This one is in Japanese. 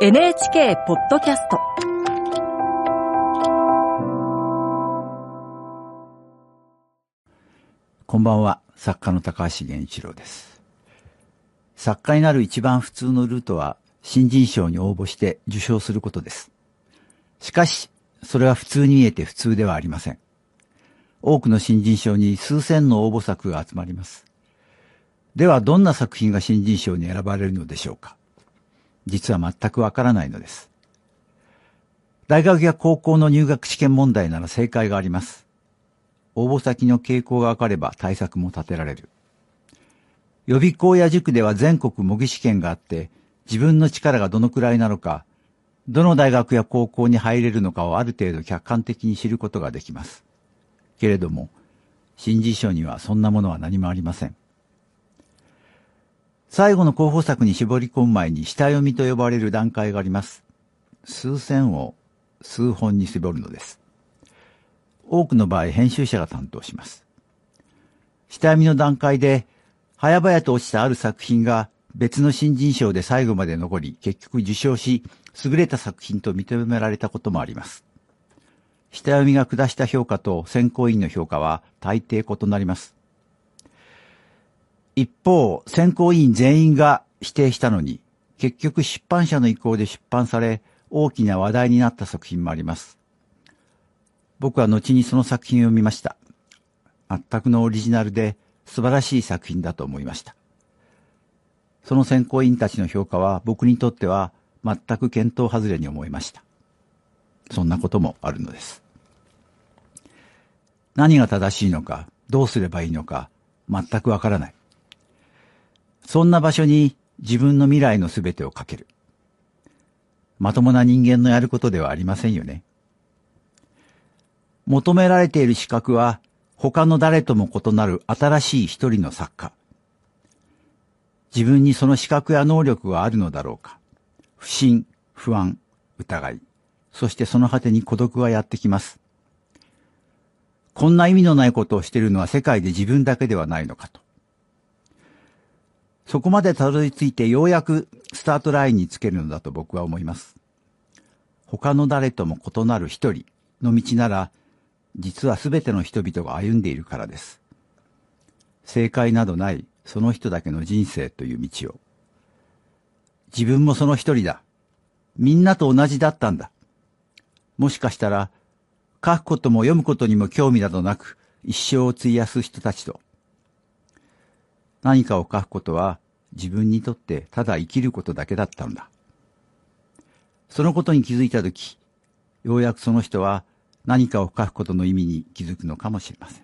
NHK ポッドキャストこんばんは、作家の高橋源一郎です。作家になる一番普通のルートは、新人賞に応募して受賞することです。しかし、それは普通に見えて普通ではありません。多くの新人賞に数千の応募作が集まります。では、どんな作品が新人賞に選ばれるのでしょうか実は全くわからないのです。大学や高校の入学試験問題なら正解があります。応募先の傾向がわかれば対策も立てられる。予備校や塾では全国模擬試験があって、自分の力がどのくらいなのか、どの大学や高校に入れるのかをある程度客観的に知ることができます。けれども、新人賞にはそんなものは何もありません。最後の候補作に絞り込む前に下読みと呼ばれる段階があります。数千を数本に絞るのです。多くの場合編集者が担当します。下読みの段階で、早々と落ちたある作品が別の新人賞で最後まで残り、結局受賞し、優れた作品と認められたこともあります。下読みが下した評価と選考委員の評価は大抵異なります。一方、選考委員全員が否定したのに、結局出版社の意向で出版され、大きな話題になった作品もあります。僕は後にその作品を見ました。全くのオリジナルで素晴らしい作品だと思いました。その選考委員たちの評価は僕にとっては全く見当外れに思いました。そんなこともあるのです。何が正しいのか、どうすればいいのか、全くわからない。そんな場所に自分の未来のすべてをかける。まともな人間のやることではありませんよね。求められている資格は他の誰とも異なる新しい一人の作家。自分にその資格や能力があるのだろうか。不信、不安、疑い。そしてその果てに孤独がやってきます。こんな意味のないことをしているのは世界で自分だけではないのかと。そこまでたどり着いてようやくスタートラインにつけるのだと僕は思います。他の誰とも異なる一人の道なら、実は全ての人々が歩んでいるからです。正解などないその人だけの人生という道を。自分もその一人だ。みんなと同じだったんだ。もしかしたら、書くことも読むことにも興味などなく、一生を費やす人たちと。何かを書くことは自分にとってただ生きることだけだったんだ。そのことに気づいたとき、ようやくその人は何かを書くことの意味に気づくのかもしれません。